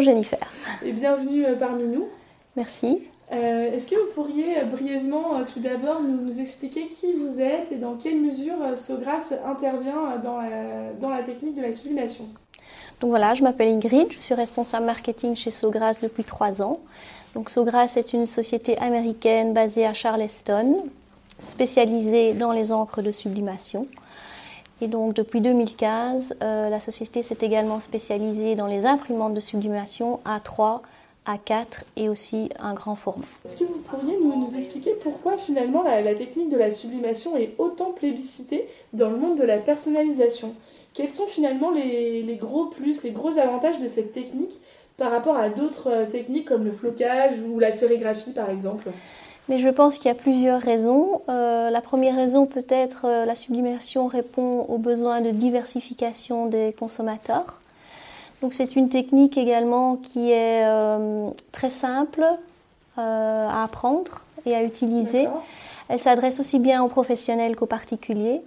Jennifer. Et bienvenue parmi nous. Merci. Est-ce que vous pourriez brièvement tout d'abord nous, expliquer qui vous êtes et dans quelle mesure Sogras intervient dans la, dans la technique de la sublimation? Donc voilà, je m'appelle Ingrid, je suis responsable marketing chez Sogras depuis trois ans. Donc Sogras est une société américaine basée à Charleston, spécialisée dans les encres de sublimation. Et donc depuis 2015, euh, la société s'est également spécialisée dans les imprimantes de sublimation A3, A4 et aussi un grand format. Est-ce que vous pourriez nous, expliquer pourquoi finalement la, technique de la sublimation est autant plébiscitée dans le monde de la personnalisation? Quels sont finalement les gros plus, les gros avantages de cette technique par rapport à d'autres euh, techniques comme le flocage ou la sérigraphie par exemple? Mais je pense qu'il y a plusieurs raisons. Euh, la première raison, peut-être, euh, la sublimation répond aux besoins de diversification des consommateurs. Donc c'est une technique également qui est très simple à apprendre et à utiliser. Elle s'adresse aussi bien aux professionnels qu'aux particuliers.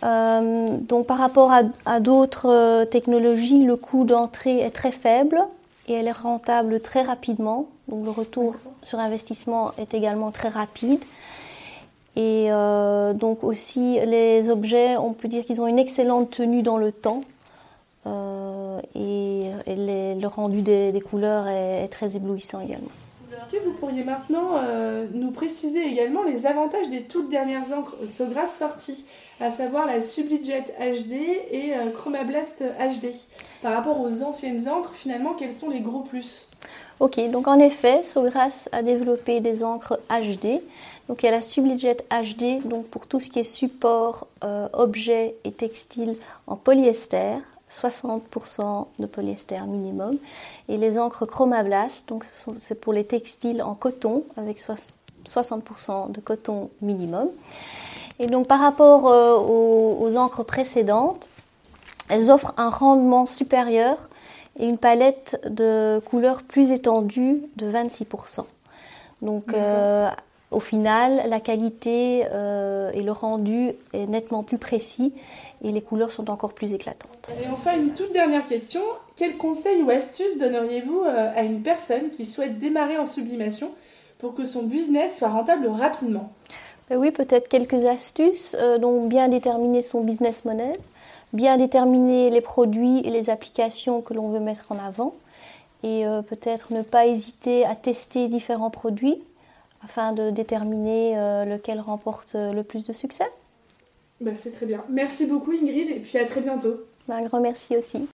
donc par rapport à d'autres technologies, le coût d'entrée est très faible et elle est rentable très rapidement. Donc le retour sur investissement est également très rapide. Et euh, donc aussi les objets, on peut dire qu'ils ont une excellente tenue dans le temps. Euh, et, le rendu des, couleurs est, très éblouissant également. Est-ce que vous pourriez maintenant euh, nous préciser également les avantages des toutes dernières encres Sogras sorties, à savoir la Sublijet HD et Chromablast HD Par rapport aux anciennes encres, finalement, quels sont les gros plus? Ok, donc en effet, Sogras a développé des encres HD. Donc il y a la Sublijet HD, donc pour tout ce qui est support, euh, objets et textiles en polyester, 60% de polyester minimum. Et les encres Chromablast, donc c'est pour les textiles en coton avec 60% de coton minimum. Et donc par rapport euh, aux encres précédentes, elles offrent un rendement supérieur et une palette de couleurs plus étendue de 26%. Donc euh, au final, la qualité euh, et le rendu est nettement plus précis et les couleurs sont encore plus éclatantes. Et enfin, une toute dernière question. Quels conseils ou astuces donneriez-vous euh, à une personne qui souhaite démarrer en sublimation pour que son business soit rentable rapidement? Ben Oui, peut-être quelques astuces. donc bien déterminer son business model bien déterminer les produits et les applications que l'on veut mettre en avant et euh, peut-être ne pas hésiter à tester différents produits afin de déterminer euh, lequel remporte euh, le plus de succès. Bah, c'est très bien. Merci beaucoup Ingrid et puis à très bientôt. Bah, un grand merci aussi.